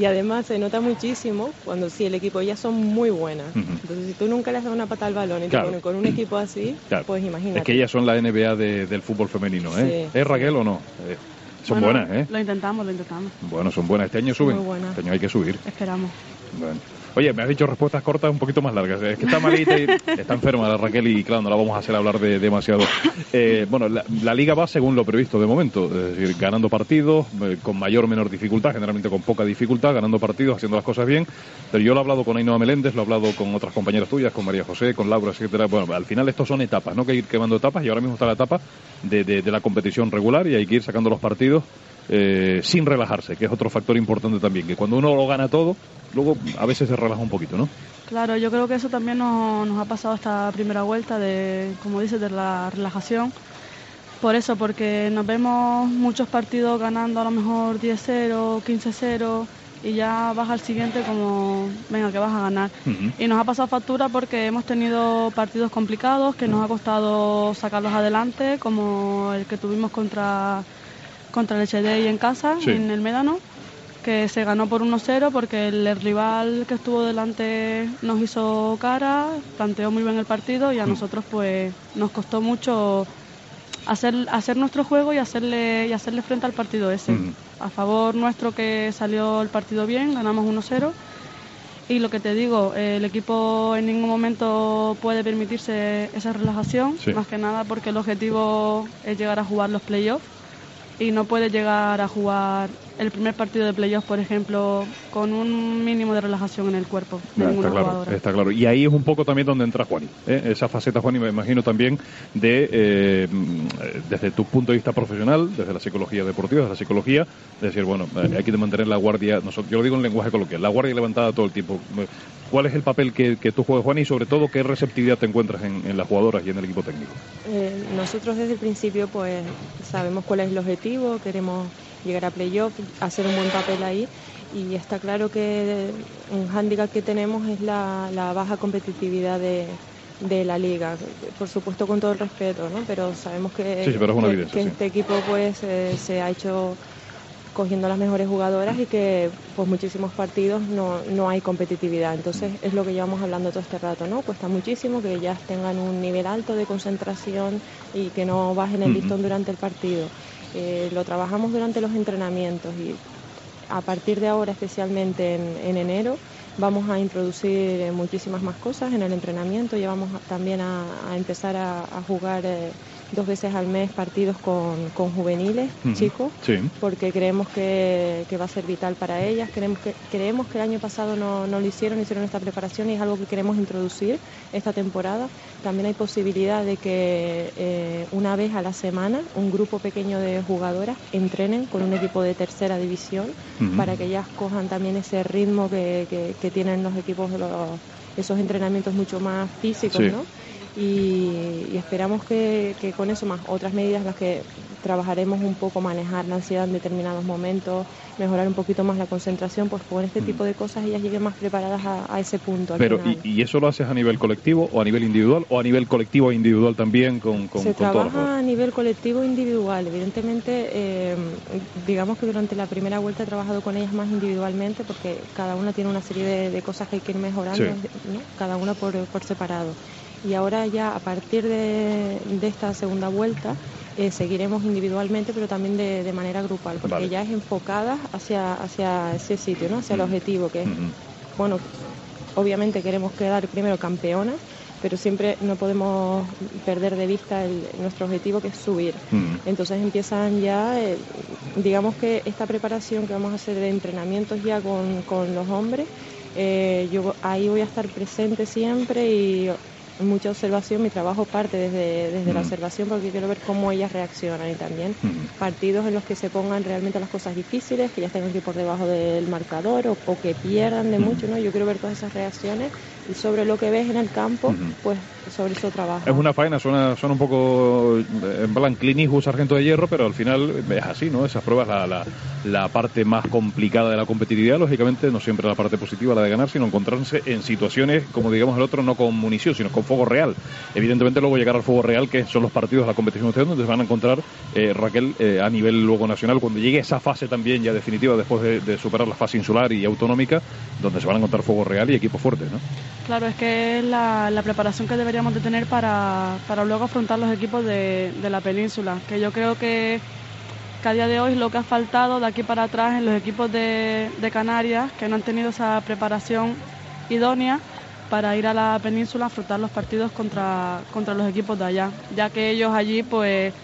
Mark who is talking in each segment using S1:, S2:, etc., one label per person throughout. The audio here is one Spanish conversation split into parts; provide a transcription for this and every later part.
S1: Y además se nota muchísimo cuando si el equipo ya son muy buenas. Entonces, si tú nunca le has dado una pata al balón y te pones con un equipo así, pues imagínate.
S2: Es que ellas son la NBA del fútbol femenino, ¿eh? ¿Es Raquel o no? Eh, son buenas, ¿eh?
S3: Lo intentamos, lo intentamos.
S2: Bueno, son buenas. Este año suben. Este año hay que subir.
S3: Esperamos.
S2: Bueno. Oye, me has dicho respuestas cortas un poquito más largas. Es que está malita y está enferma la Raquel y claro, no la vamos a hacer hablar de demasiado. Eh, bueno, la, liga va según lo previsto de momento, es decir, ganando partidos eh, con mayor o menor dificultad, generalmente con poca dificultad, ganando partidos, haciendo las cosas bien. Pero yo lo he hablado con Ainhoa Meléndez, lo he hablado con otras compañeras tuyas, con María José, con Laura, etcétera. Bueno, al final estos son etapas, ¿no? Que ir quemando etapas y ahora mismo está la etapa de, de la competición regular y hay que ir sacando los partidos eh, sin relajarse, que es otro factor importante también, que cuando uno lo gana todo, luego a veces se relaja un poquito, ¿no?
S3: Claro, yo creo que eso también nos, nos ha pasado esta primera vuelta de, como dices, de la relajación. Por eso, porque nos vemos muchos partidos ganando a lo mejor 10-0, 15-0 y ya vas al siguiente como, venga, que vas a ganar. Y nos ha pasado factura porque hemos tenido partidos complicados que nos ha costado sacarlos adelante, como el que tuvimos contra contra el HD y en casa, en el Médano, que se ganó por 1-0 porque el rival que estuvo delante nos hizo cara, planteó muy bien el partido y a mm. nosotros pues nos costó mucho hacer, hacer nuestro juego y hacerle, y hacerle frente al partido ese. Mm. A favor nuestro que salió el partido bien, ganamos 1-0. Y lo que te digo, el equipo en ningún momento puede permitirse esa relajación, más que nada porque el objetivo es llegar a jugar los playoffs y no puede llegar a jugar el primer partido de playoff, por ejemplo, con un mínimo de relajación en el cuerpo de
S2: está
S3: claro,
S2: Está claro. Y ahí es un poco también donde entra Juan. ¿eh? Esa faceta, Juan, y me imagino también de, eh, desde tu punto de vista profesional, desde la psicología deportiva, desde la psicología, de decir, bueno, eh, hay que mantener la guardia, yo lo digo en lenguaje coloquial, la guardia levantada todo el tiempo. ¿Cuál es el papel que, tú juegas, Juan, y sobre todo qué receptividad te encuentras en, las jugadoras y en el equipo técnico?
S1: nosotros desde el principio, pues, sabemos cuál es el objetivo, queremos llegar a playoff, hacer un buen papel ahí. Y está claro que un hándicap que tenemos es la, baja competitividad de, la liga, por supuesto con todo el respeto, ¿no? pero sabemos que, este equipo pues eh, se ha hecho cogiendo las mejores jugadoras y que pues muchísimos partidos no, no hay competitividad. Entonces es lo que llevamos hablando todo este rato, ¿no? Cuesta muchísimo que ellas tengan un nivel alto de concentración y que no bajen el listón durante el partido. Eh, lo trabajamos durante los entrenamientos y a partir de ahora, especialmente en, enero, vamos a introducir muchísimas más cosas en el entrenamiento. Ya vamos también a, empezar a, jugar eh, dos veces al mes partidos con, juveniles, chicos, porque creemos que, va a ser vital para ellas. Creemos que, creemos que el año pasado no, lo hicieron, hicieron esta preparación y es algo que queremos introducir esta temporada. También hay posibilidad de que eh, una vez a la semana un grupo pequeño de jugadoras entrenen con un equipo de tercera división para que ellas cojan también ese ritmo que, tienen los equipos, los, esos entrenamientos mucho más físicos, ¿no? Y, esperamos que, con eso más otras medidas las que trabajaremos un poco manejar la ansiedad en determinados momentos, mejorar un poquito más la concentración, pues con este tipo de cosas ellas lleguen más preparadas a, ese punto.
S2: Pero ¿y, eso lo haces a nivel colectivo o a nivel individual o a nivel colectivo e individual también con, con
S1: Se trabaja a nivel colectivo e individual. Evidentemente, eh, digamos que durante la primera vuelta he trabajado con ellas más individualmente porque cada una tiene una serie de, cosas que hay que ir mejorando, cada una por, por separado y ahora ya a partir de, esta segunda vuelta eh, seguiremos individualmente pero también de, manera grupal porque ya es enfocada hacia, hacia ese sitio, ¿no? hacia el objetivo que es, bueno, obviamente queremos quedar primero campeonas pero siempre no podemos perder de vista nuestro objetivo que es subir. Entonces empiezan ya, eh, digamos que esta preparación que vamos a hacer de entrenamientos ya con, con los hombres, eh, yo ahí voy a estar presente siempre y mucha observación, mi trabajo parte desde, desde la observación porque quiero ver cómo ellas reaccionan y también partidos en los que se pongan realmente las cosas difíciles, que ya estén aquí por debajo del marcador o, que pierdan de mucho, ¿no? Yo quiero ver todas esas reacciones y sobre lo que ves en el campo, pues sobre eso trabajo.
S2: Es una faena, suena, suena un poco eh, en plan clinismo sargento de hierro, pero al final es así, ¿no? Esas pruebas, la, la, la, parte más complicada de la competitividad, lógicamente, no siempre la parte positiva, la de ganar, sino encontrarse en situaciones, como digamos el otro, no con munición, sino con fuego real. Evidentemente luego llegar al fuego real, que son los partidos de la competición donde se van a encontrar, eh, Raquel, eh, a nivel luego nacional, cuando llegue esa fase también ya definitiva, después de, superar la fase insular y autonómica, donde se van a encontrar fuego real y equipo fuerte, ¿no?
S3: Claro, es que es la, preparación que deberíamos de tener para, para luego afrontar los equipos de, de la península, que yo creo que que a día de hoy lo que ha faltado de aquí para atrás en los equipos de, Canarias, que no han tenido esa preparación idónea para ir a la península a afrontar los partidos contra, contra los equipos de allá, ya que ellos allí pues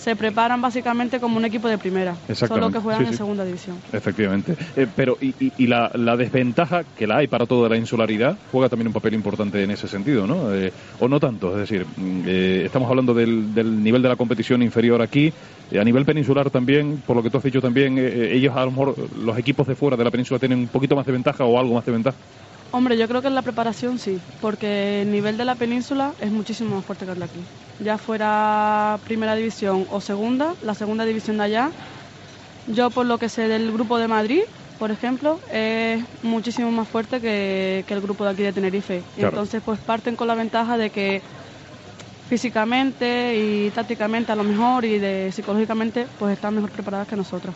S3: se preparan básicamente como un equipo de primera, solo que juegan en segunda división.
S2: Efectivamente. Eh, pero, y, la, desventaja que la hay para toda la insularidad juega también un papel importante en ese sentido, ¿no? Eh, o no tanto, es decir, mm, eh, estamos hablando del, del, nivel de la competición inferior aquí, a nivel peninsular también, por lo que tú has dicho también, ellos a lo mejor, los equipos de fuera de la península tienen un poquito más de ventaja o algo más de ventaja.
S3: Hombre, yo creo que en la preparación sí, porque el nivel de la península es muchísimo más fuerte que el de aquí. Ya fuera primera división o segunda, la segunda división de allá, yo por lo que sé del grupo de Madrid, por ejemplo, es muchísimo más fuerte que, el grupo de aquí de Tenerife. Entonces, pues parten con la ventaja de que físicamente y tácticamente a lo mejor y de psicológicamente pues están mejor preparadas que nosotros.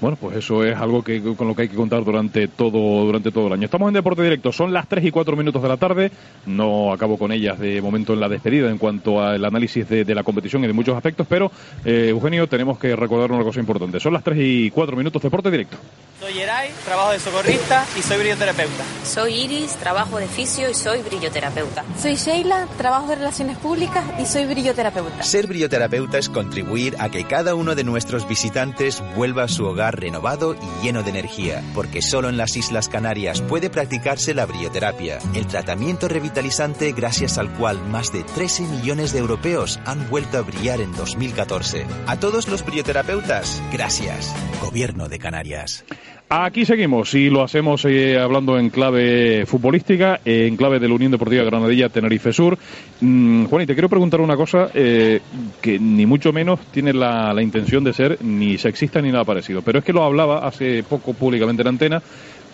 S2: Bueno, pues eso es algo que con lo que hay que contar durante todo durante todo el año. Estamos en Deporte Directo, son las 3 y 4 minutos de la tarde, no acabo con ellas de momento en la despedida en cuanto al análisis de, la competición y de muchos aspectos, pero eh, Eugenio, tenemos que recordar una cosa importante. Son las 3 y 4 minutos de Deporte Directo.
S4: Soy Yeray, trabajo de socorrista y soy brilloterapeuta.
S5: Soy Iris, trabajo de fisio y soy brilloterapeuta.
S6: Soy Sheila, trabajo de relaciones públicas y soy brilloterapeuta.
S7: Ser brilloterapeuta es contribuir a que cada uno de nuestros visitantes vuelva a su hogar renovado y lleno de energía, porque solo en las Islas Canarias puede practicarse la brilloterapia, el tratamiento revitalizante gracias al cual más de 13 millones de europeos han vuelto a brillar en 2014. A todos los brilloterapeutas, gracias. Gobierno de Canarias.
S2: Aquí seguimos y lo hacemos eh, hablando en clave futbolística, en clave de la Unión Deportiva Granadilla Tenerife Sur. Mm, Juan, y te quiero preguntar una cosa eh, que ni mucho menos tiene la, intención de ser ni sexista ni nada parecido, pero es que lo hablaba hace poco públicamente en antena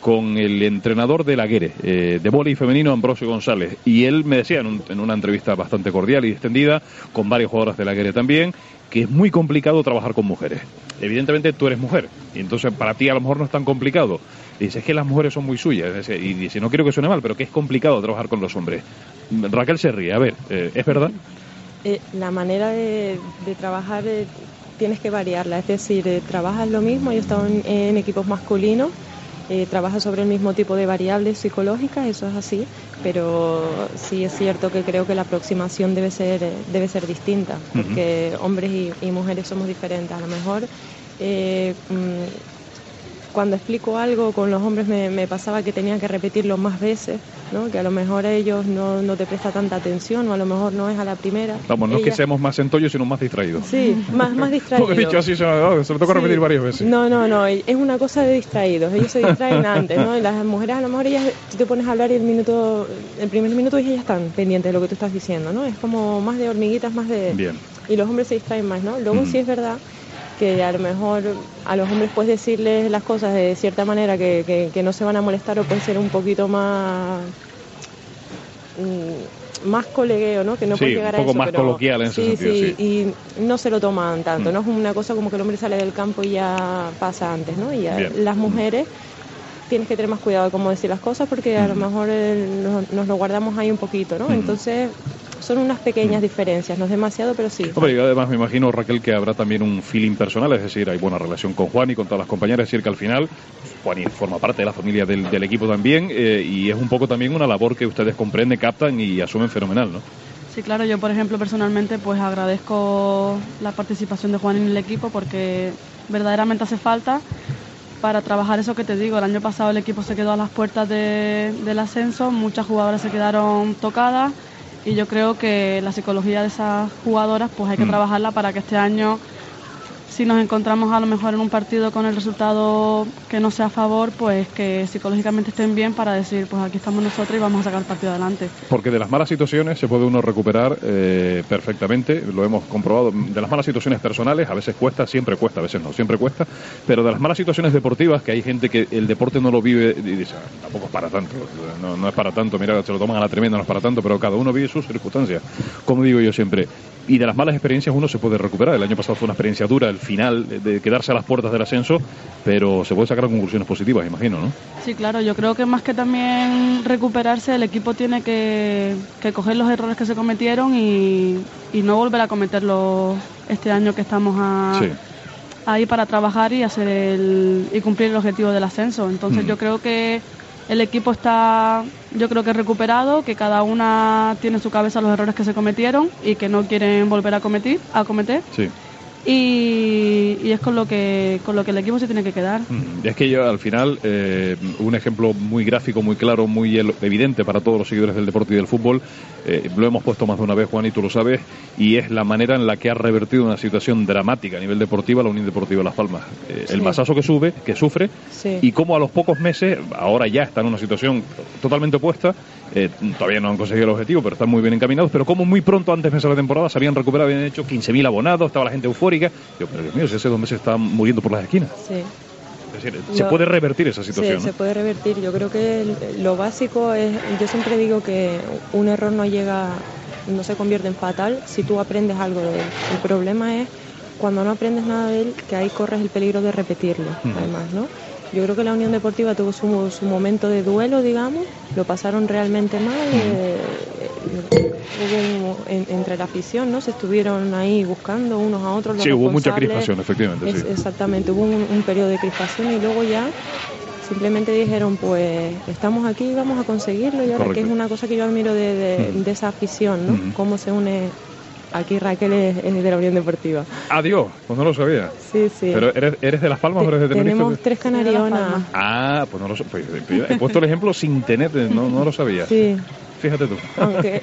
S2: con el entrenador de la eh, de voleibol femenino, Ambrosio González. Y él me decía en, en, una entrevista bastante cordial y extendida, con varios jugadores de la Guere también, que es muy complicado trabajar con mujeres. Evidentemente tú eres mujer, y entonces para ti a lo mejor no es tan complicado. dices que las mujeres son muy suyas, y dice, no quiero que suene mal, pero que es complicado trabajar con los hombres. Raquel se ríe, a ver, eh, ¿es verdad?
S1: Eh, la manera de, trabajar eh, tienes que variarla, es decir, trabajas lo mismo, yo he estado en equipos masculinos eh, trabaja sobre el mismo tipo de variables psicológicas, eso es así, pero sí es cierto que creo que la aproximación debe ser, debe ser distinta, porque hombres y, mujeres somos diferentes. A lo mejor eh, mm, cuando explico algo con los hombres me, pasaba que tenía que repetirlo más veces, ¿no? que a lo mejor ellos no, no, te presta tanta atención o a lo mejor no es a la primera.
S2: Vamos, no es que seamos más entollos, sino más distraídos.
S1: Sí, más, más distraídos.
S2: Porque dicho así, se, lo toca repetir varias veces.
S1: No, no, no, es una cosa de distraídos. Ellos se distraen antes, ¿no? Y las mujeres a lo mejor ellas, tú te pones a hablar y el minuto, el primer minuto ellas ya están pendientes de lo que tú estás diciendo, ¿no? Es como más de hormiguitas, más de...
S2: Bien.
S1: Y los hombres se distraen más, ¿no? Luego sí es verdad que a lo mejor a los hombres puedes decirles las cosas de cierta manera que, que, no se van a molestar o puede ser un poquito más mm, más colegueo, ¿no? Que no puede llegar
S2: un poco más coloquial en ese sentido, sí,
S1: y no se lo toman tanto, mm. no es una cosa como que el hombre sale del campo y ya pasa antes, ¿no? Y las mujeres tienes que tener más cuidado de cómo decir las cosas porque a lo mejor nos, lo guardamos ahí un poquito, ¿no? Entonces son unas pequeñas diferencias, no es demasiado, pero sí.
S2: Hombre, además me imagino, Raquel, que habrá también un feeling personal, es decir, hay buena relación con Juan y con todas las compañeras, es decir, que al final Juan forma parte de la familia del, equipo también eh, y es un poco también una labor que ustedes comprenden, captan y asumen fenomenal, ¿no?
S3: Sí, claro, yo por ejemplo personalmente pues agradezco la participación de Juan en el equipo porque verdaderamente hace falta para trabajar eso que te digo. El año pasado el equipo se quedó a las puertas del ascenso, muchas jugadoras se quedaron tocadas y yo creo que la psicología de esas jugadoras pues hay que mm. trabajarla para que este año si nos encontramos a lo mejor en un partido con el resultado que no sea a favor, pues que psicológicamente estén bien para decir, pues aquí estamos nosotros y vamos a sacar el partido adelante.
S2: Porque de las malas situaciones se puede uno recuperar eh, perfectamente, lo hemos comprobado. De las malas situaciones personales, a veces cuesta, siempre cuesta, a veces no, siempre cuesta. Pero de las malas situaciones deportivas, que hay gente que el deporte no lo vive y dice, "Ah, tampoco es para tanto, no, no es para tanto, mira, se lo toman a la tremenda, no es para tanto, pero cada uno vive sus circunstancias. Como digo yo siempre, y de las malas experiencias uno se puede recuperar. El año pasado fue una experiencia dura, el final de- quedarse a las puertas del ascenso, pero se puede sacar conclusiones positivas, imagino, ¿no?
S3: Sí, claro, yo creo que más que también recuperarse, el equipo tiene que, que coger los errores que se cometieron y, y no volver a cometerlos este año que estamos a,
S2: Sí.
S3: ahí para trabajar y hacer el, y cumplir el objetivo del ascenso. Entonces
S2: Mm.
S3: yo creo que el equipo está, yo creo que recuperado, que cada una tiene en su cabeza los errores que se cometieron y que no quieren volver a cometer, a cometer.
S2: Sí.
S3: Y, y es con lo que con lo que el equipo se tiene que quedar.
S2: Mm, Es que yo al final, eh, un ejemplo muy gráfico, muy claro, muy evidente para todos los seguidores del deporte y del fútbol, eh, lo hemos puesto más de una vez, Juan, y tú lo sabes, y es la manera en la que ha revertido una situación dramática a nivel deportivo la Unión Deportiva Las Palmas. Eh, El masazo que sube, que sufre,
S1: Sí.
S2: y cómo a los pocos meses, ahora ya está en una situación totalmente opuesta, eh, todavía no han conseguido el objetivo, pero están muy bien encaminados, pero como muy pronto antes de empezar la temporada se habían recuperado, habían hecho 15.000 abonados, estaba la gente eufórica. Yo, pero Dios mío, si hace dos meses estaban muriendo por las esquinas.
S1: Sí.
S2: Es decir, se puede revertir esa
S1: Sí,
S2: situación.
S1: se
S2: ¿no?
S1: puede revertir. Yo creo que lo básico es, yo siempre digo que un error no llega, no se convierte en fatal si tú aprendes algo de él. El problema es cuando no aprendes nada de él, que ahí corres el peligro de repetirlo,
S2: Mm.
S1: además, ¿no? Yo creo que la Unión Deportiva tuvo su, su momento de duelo, digamos, lo pasaron realmente mal. eh, eh, hubo un- en- entre la afición, ¿no? Se estuvieron ahí buscando unos a otros. los
S2: Sí, hubo mucha crispación, efectivamente.
S1: Es-
S2: sí.
S1: Exactamente, hubo un, un periodo de crispación y luego ya simplemente dijeron, pues estamos aquí y vamos a conseguirlo. Y ahora
S2: Correcto.
S1: que es una cosa que yo admiro de, de- esa afición, ¿no? Cómo se une. Aquí Raquel es, es de la Unión Deportiva.
S2: Adiós, pues no lo sabía.
S1: Sí, sí.
S2: Pero ¿eres, eres de Las Palmas o eres de Tenerife?
S1: Tenemos tres canarionas.
S2: Ah, pues no lo sé. pues, eh, he puesto el ejemplo sin tener, no, no lo sabía.
S1: Sí,
S2: Fíjate tú.
S1: aunque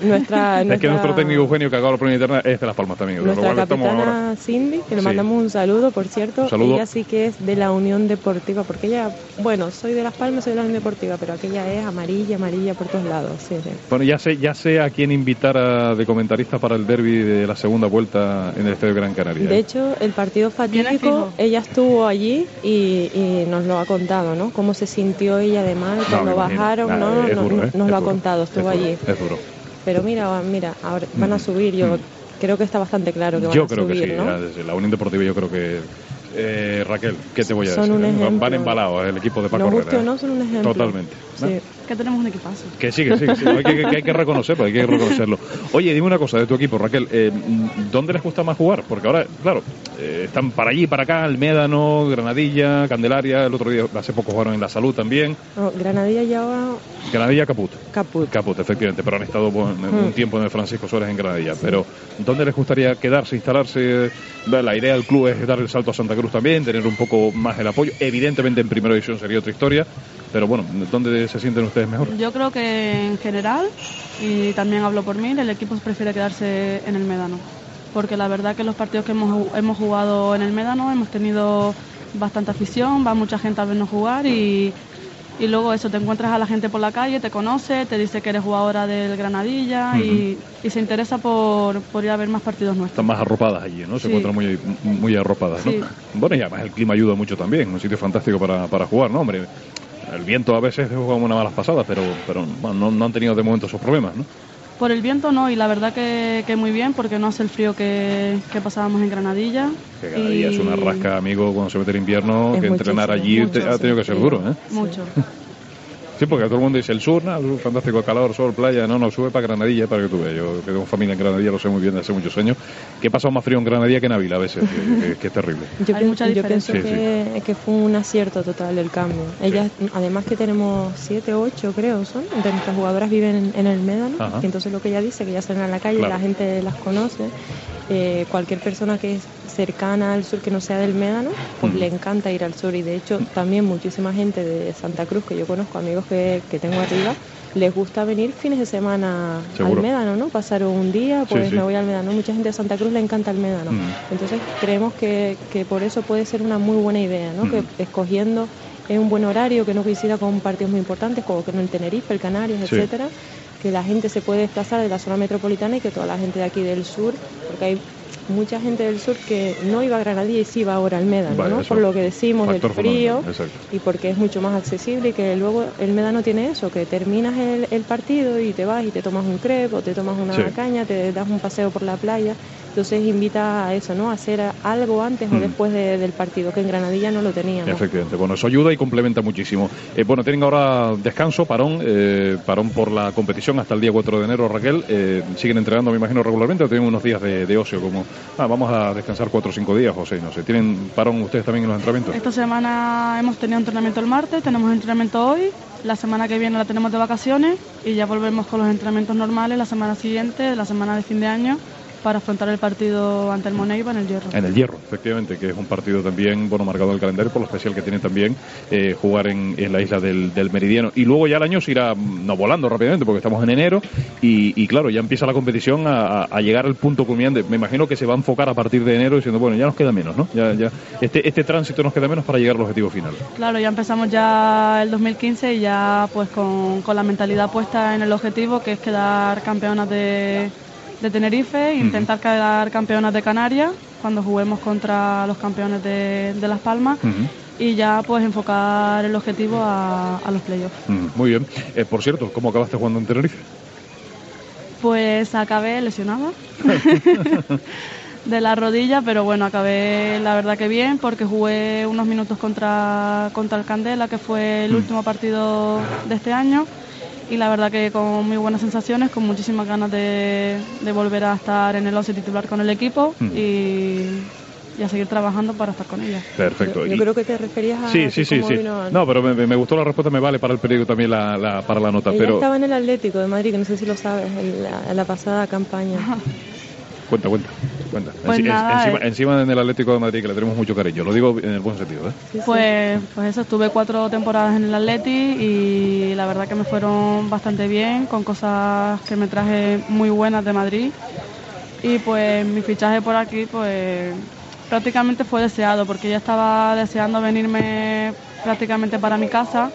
S1: nuestra,
S2: Es que nuestro técnico Eugenio, que acaba la prueba interna, es de Las Palmas también.
S1: Nuestra
S2: ahora.
S1: capitana Cindy, que le
S2: Sí.
S1: mandamos un saludo, por cierto,
S2: saludo.
S1: ella sí que es de la Unión Deportiva, porque ella, bueno, soy de Las Palmas, soy de la Unión Deportiva, pero aquella es amarilla, amarilla por todos lados, sí, sí.
S2: Bueno, ya sé, ya sé a quién invitar a- de comentarista para el derby de la segunda vuelta en el Estadio Gran Canaria.
S1: De hecho, el partido fatídico, ella estuvo allí y, y nos lo ha contado, ¿no? Cómo se sintió ella de mal
S2: No,
S1: cuando bajaron,
S2: Nah,
S1: ¿no?
S2: duro, ¿eh?
S1: nos
S2: Es
S1: lo ha contado,
S2: Es
S1: estuvo
S2: duro,
S1: allí.
S2: Es duro.
S1: Pero mira, mira, ahora van a
S2: Mm.
S1: subir, yo
S2: Mm.
S1: creo que está bastante claro que van
S2: Yo
S1: a
S2: creo
S1: subir,
S2: que sí,
S1: ¿no?
S2: ya desde la Unión Deportiva yo creo que... Eh, Raquel, ¿qué te voy a
S1: Son
S2: decir? eh? Van embalados el equipo de Paco Herrera,
S1: guste o
S2: ¿eh?
S1: no, son un ejemplo.
S2: Totalmente. ¿no?
S1: Sí.
S3: Que tenemos un equipazo.
S2: Que sí, que sí, que sí. Hay que, que hay que reconocerlo, hay que reconocerlo. Oye, dime una cosa de tu equipo, Raquel. eh, ¿Dónde les gusta más jugar? Porque ahora, claro, eh, están para allí, para acá, el Médano, Granadilla, Candelaria. El otro día, hace poco jugaron en La Salud también.
S1: No, Granadilla lleva
S2: Granadilla, Caput.
S1: caput.
S2: Caput, efectivamente, pero han estado bueno, un
S1: Mm.
S2: tiempo en el Francisco Suárez en Granadilla. Pero, ¿dónde les gustaría quedarse, instalarse? La idea del club es dar el salto a Santa Cruz también, tener un poco más el apoyo. Evidentemente, en primera división sería otra historia. Pero bueno, ¿dónde se sienten ustedes mejor?
S3: Yo creo que en general, y también hablo por mí, el equipo prefiere quedarse en el Médano. Porque la verdad que los partidos que hemos, hemos jugado en el Médano hemos tenido bastante afición, va mucha gente a vernos jugar y, y luego eso, te encuentras a la gente por la calle, te conoce, te dice que eres jugadora del Granadilla y, y se interesa por, por ir a ver más partidos nuestros.
S2: Están más arropadas allí, ¿no? Se
S3: Sí.
S2: encuentran muy, muy arropadas, ¿no?
S3: Sí.
S2: Bueno, y además el clima ayuda mucho también, un sitio fantástico para, para jugar, ¿no, hombre? El viento a veces juega una malas pasadas, pero, pero bueno, no, no han tenido de momento esos problemas, ¿no?
S3: Por el viento no, y la verdad que, que muy bien, porque no hace el frío que, que pasábamos en Granadilla.
S2: Que cada día
S3: y-
S2: es una rasca, amigo, cuando se mete el invierno,
S1: Es
S2: que entrenar allí ha tenido que ser duro, ¿eh?
S3: Mucho.
S2: Sí, porque todo el mundo dice el sur, ¿no? El sur, fantástico, calor, sol, playa, no, no, sube para Granadilla, para que tú veas. Yo que tengo familia en Granadilla, lo sé muy bien desde hace muchos años, que he pasado más frío en Granadilla que en Ávila a veces, que, que- que es terrible.
S1: Yo,
S3: Hay mucha
S1: yo pienso que, que fue un acierto total el cambio. Ellas, además que tenemos siete, ocho creo son, de nuestras jugadoras viven en, en el Médano,
S2: Ajá.
S1: y entonces lo que ella dice, que ya salen a la calle,
S2: Claro.
S1: la gente las conoce, eh, cualquier persona que cercana al sur que no sea del Médano, pues
S2: Mm.
S1: le encanta ir al sur y de hecho también muchísima gente de Santa Cruz que yo conozco, amigos que, que tengo arriba, les gusta venir fines de semana
S2: Seguro.
S1: al Médano, ¿no? Pasar un día, pues
S2: sí.
S1: me voy al Médano. Mucha gente de Santa Cruz le encanta el Médano.
S2: Mm.
S1: Entonces creemos que, que por eso puede ser una muy buena idea, ¿no?
S2: Mm.
S1: Que escogiendo en un buen horario que no coincida con partidos muy importantes como que en el Tenerife, el Canarias,
S2: Sí.
S1: etcétera, que la gente se puede desplazar de la zona metropolitana y que toda la gente de aquí del sur, porque hay mucha gente del sur que no iba a Granadilla y sí va ahora al Médano,
S2: Vale,
S1: ¿no? Por lo que decimos del frío y porque es mucho más accesible y que luego el Médano tiene eso, que terminas el, el partido y te vas y te tomas un crepe o te tomas una
S2: Sí.
S1: caña, te das un paseo por la playa, entonces invita a eso, ¿no? A hacer algo antes o
S2: Mm.
S1: después de- del partido, que en Granadilla no lo teníamos.
S2: Efectivamente, bueno, eso ayuda y complementa muchísimo. Eh, bueno, tienen ahora descanso, parón, eh, parón por la competición hasta el día 4 de enero, Raquel. Eh, ¿Siguen entrenando, me imagino, regularmente o tienen unos días de, de ocio? Como, ah, vamos a descansar 4 o 5 días, José, no sé. ¿Tienen parón ustedes también en los entrenamientos?
S3: Esta semana hemos tenido entrenamiento el martes, tenemos entrenamiento hoy, la semana que viene la tenemos de vacaciones y ya volvemos con los entrenamientos normales la semana siguiente, la semana de fin de año, para afrontar el partido ante el Moneiva en el Hierro.
S2: En el Hierro, efectivamente, que es un partido también, bueno, marcado en el calendario por lo especial que tiene también eh, jugar en, en la isla del, del Meridiano. Y luego ya el año se irá, mm, no volando rápidamente, porque estamos en enero, y, y claro, ya empieza la competición a, a- a llegar al punto culminante. Me imagino que se va a enfocar a partir de enero diciendo, bueno, ya nos queda menos, ¿no? Ya, ya, este, este tránsito nos queda menos para llegar al objetivo final.
S3: Claro, ya empezamos ya el 2015 y ya pues con, con la mentalidad puesta en el objetivo que es quedar campeonas de, de Tenerife intentar quedar campeonas de Canarias cuando juguemos contra los campeones de, de Las Palmas y ya pues enfocar el objetivo a, a los playoffs.
S2: Muy bien. Eh, por cierto, ¿cómo acabaste jugando en Tenerife?
S3: Pues acabé lesionada de la rodilla, pero bueno, acabé la verdad que bien porque jugué unos minutos contra, contra el Candela, que fue el último partido de este año. Y la verdad que con muy buenas sensaciones, con muchísimas ganas de, de volver a estar en el 11 titular con el equipo
S2: Mm.
S3: y, y a seguir trabajando para estar con ella.
S2: Perfecto.
S1: Yo, yo
S2: Y-
S1: creo que te referías a
S2: Sí, sí, sí, sí.
S1: vino-
S2: No, pero me, me gustó la respuesta, me vale para el periódico también la, la- para la nota.
S1: Ella
S2: pero
S1: estaba en el Atlético de Madrid, que no sé si lo sabes, en la, en la pasada campaña.
S2: Cuenta, cuenta, cuenta.
S3: Pues
S2: Enci-
S3: nada,
S2: encima,
S3: eh.
S2: encima en el Atlético de Madrid, que le tenemos mucho cariño. Lo digo en el buen sentido, ¿eh?
S1: Sí, sí.
S3: Pues, pues eso, estuve cuatro temporadas en el Atleti y la verdad que me fueron bastante bien, con cosas que me traje muy buenas de Madrid. Y pues mi fichaje por aquí, pues prácticamente fue deseado, porque ya estaba deseando venirme prácticamente para mi casa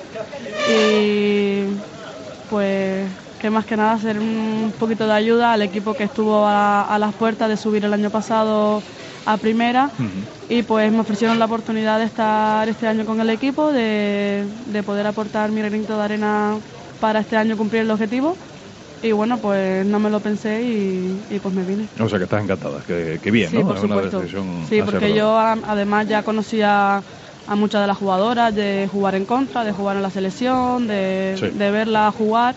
S3: y pues que más que nada hacer un poquito de ayuda al equipo que estuvo a, a las puertas de subir el año pasado a primera y pues me ofrecieron la oportunidad de estar este año con el equipo, de, de poder aportar mi granito de arena para este año cumplir el objetivo y bueno pues no me lo pensé y, y pues me vine.
S2: O sea que estás encantada, que, que bien,
S3: Sí,
S2: ¿no?
S3: por
S2: Es una
S3: supuesto.
S2: decisión
S3: Sí, porque yo además ya conocía a muchas de las jugadoras, de jugar en contra, de jugar en la selección, de,
S2: Sí.
S3: de verla jugar.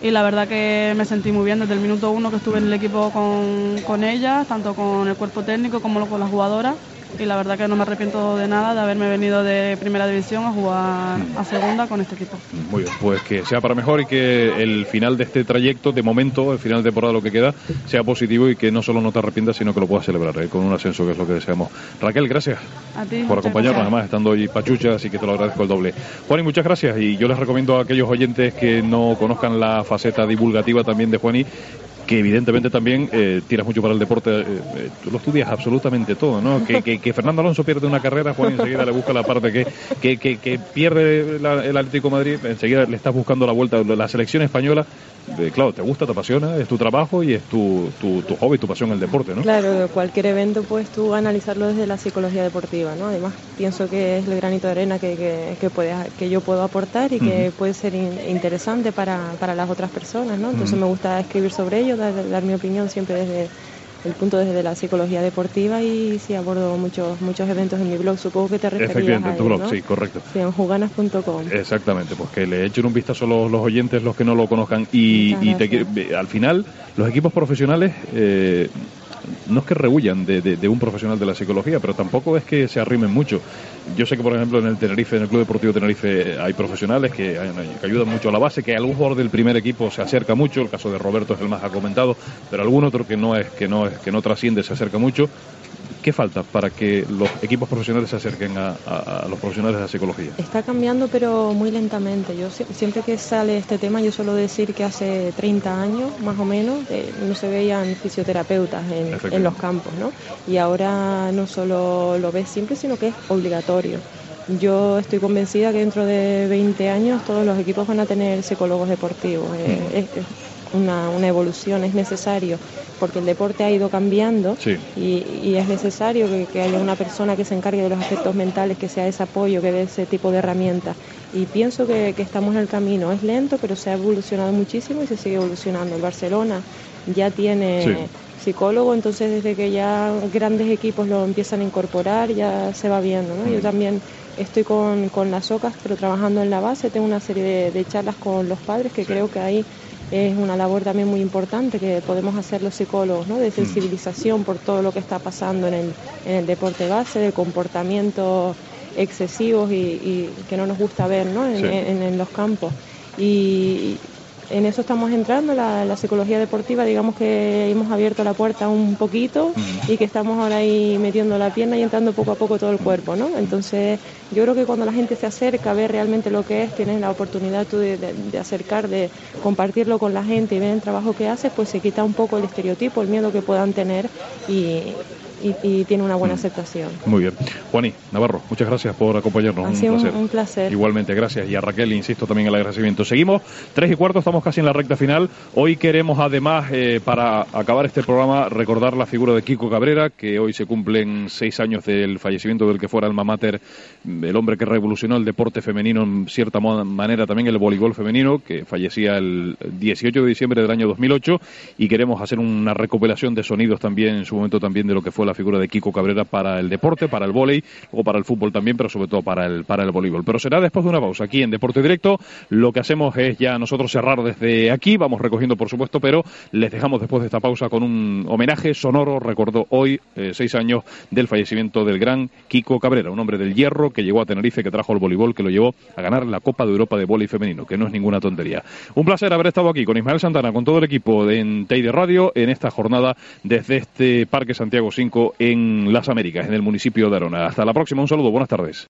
S3: Y la verdad que me sentí muy bien desde el minuto uno que estuve en el equipo con, con tanto con el cuerpo técnico como con las jugadoras. Y la verdad que no me arrepiento de nada de haberme venido de primera división a jugar a segunda con este equipo.
S2: Muy bien, pues que sea para mejor y que el final de este trayecto, de momento, el final de temporada, lo que queda, sea positivo y que no solo no te arrepientas, sino que lo puedas celebrar ¿eh? con un ascenso, que es lo que deseamos. Raquel, gracias
S3: A ti.
S2: por acompañarnos,
S3: gracias.
S2: además, estando hoy pachucha, así que te lo agradezco el doble. Juani, muchas gracias y yo les recomiendo a aquellos oyentes que no conozcan la faceta divulgativa también de Juani que evidentemente también eh, tiras mucho para el deporte, eh, eh, tú lo estudias absolutamente todo, ¿no? Que, que, que Fernando Alonso pierde una carrera, Juan enseguida le busca la parte que, que, que, que pierde la- el Atlético de Madrid, enseguida le estás buscando la vuelta. La selección española, eh, claro, te gusta, te apasiona, es tu trabajo y es tu, tu, tu hobby, tu pasión el deporte, ¿no?
S1: Claro, cualquier evento puedes tú analizarlo desde la psicología deportiva, ¿no? Además, pienso que es el granito de arena que, que, que, puede- que yo puedo aportar y que puede ser in- interesante para, para las otras personas, ¿no? Entonces me gusta escribir sobre ello, dar, dar mi opinión siempre desde el punto desde la psicología deportiva y sí abordo muchos muchos eventos en mi blog, supongo que te referías
S2: Efectivamente,
S1: a
S2: en tu blog,
S1: ¿no?
S2: sí, correcto.
S1: Sí, en juganas.com.
S2: Exactamente, pues que le echen un vistazo los, los oyentes, los que no lo conozcan. Y, y te al final, los equipos profesionales eh, no es que rehuyan de, de- un profesional de la psicología, pero tampoco es que se arrimen mucho. Yo sé que, por ejemplo, en el Tenerife, en el Club Deportivo Tenerife, hay profesionales que, que ayudan mucho a la base, que algún jugador del primer equipo se acerca mucho, el caso de Roberto es el más comentado, pero algún otro que no es que no es que no trasciende se acerca mucho ¿Qué falta para que los equipos profesionales se acerquen a, los profesionales de la psicología?
S1: Está cambiando, pero muy lentamente. Yo siempre que sale este tema, yo suelo decir que hace 30 años, más o menos, eh, no se veían fisioterapeutas en, en los campos, ¿no? Y ahora no solo lo ves siempre, sino que es obligatorio. Yo estoy convencida que dentro de 20 años todos los equipos van a tener psicólogos deportivos. Eh, es, una, evolución, es necesario, porque el deporte ha ido cambiando y, es necesario que, haya una persona que se encargue de los aspectos mentales, que sea ese apoyo, que dé ese tipo de herramientas. Y pienso que, estamos en el camino. Es lento, pero se ha evolucionado muchísimo y se sigue evolucionando. El Barcelona ya tiene psicólogo, entonces desde que ya grandes equipos lo empiezan a incorporar, ya se va viendo. ¿no? Yo también estoy con, las OCAS, pero trabajando en la base, tengo una serie de, charlas con los padres que creo que ahí es una labor también muy importante que podemos hacer los psicólogos, ¿no? de mm. sensibilización por todo lo que está pasando en el, en el deporte base, de comportamientos excesivos y, que no nos gusta ver ¿no? En, en, los campos. Y, en eso estamos entrando, la, psicología deportiva, digamos que hemos abierto la puerta un poquito y que estamos ahora ahí metiendo la pierna y entrando poco a poco todo el cuerpo, ¿no? Entonces, yo creo que cuando la gente se acerca a ver realmente lo que es, tienes la oportunidad tú de, de, acercar, de compartirlo con la gente y ver el trabajo que haces, pues se quita un poco el estereotipo, el miedo que puedan tener y, y, tiene una buena mm. aceptación.
S2: Muy bien. Juaní, Navarro, muchas gracias por acompañarnos.
S1: Ha sido un placer. un placer.
S2: Igualmente, gracias. Y a Raquel, insisto también el agradecimiento. Seguimos, tres y cuarto, estamos casi en la recta final. Hoy queremos además, eh, para acabar este programa, recordar la figura de Kiko Cabrera, que hoy se cumplen seis años del fallecimiento del que fuera alma mater, el hombre que revolucionó el deporte femenino en cierta manera, también el voleibol femenino, que fallecía el 18 de diciembre del año 2008, y queremos hacer una recopilación de sonidos también en su momento también de lo que fue la figura de Kiko Cabrera para el deporte, para el vóley, o para el fútbol también, pero sobre todo para el, para el voleibol. Pero será después de una pausa aquí en Deporte Directo. Lo que hacemos es ya nosotros cerrar desde aquí, vamos recogiendo por supuesto, pero les dejamos después de esta pausa con un homenaje sonoro. Recordó hoy, eh, seis años del fallecimiento del gran Kiko Cabrera, un hombre del hierro que llegó a Tenerife, que trajo el voleibol, que lo llevó a ganar la Copa de Europa de Vóley Femenino, que no es ninguna tontería. Un placer haber estado aquí con Ismael Santana, con todo el equipo de Teide Radio en esta jornada desde este Parque Santiago 5 en la Américas, en el municipio de Arona. Hasta la próxima, un saludo, buenas tardes.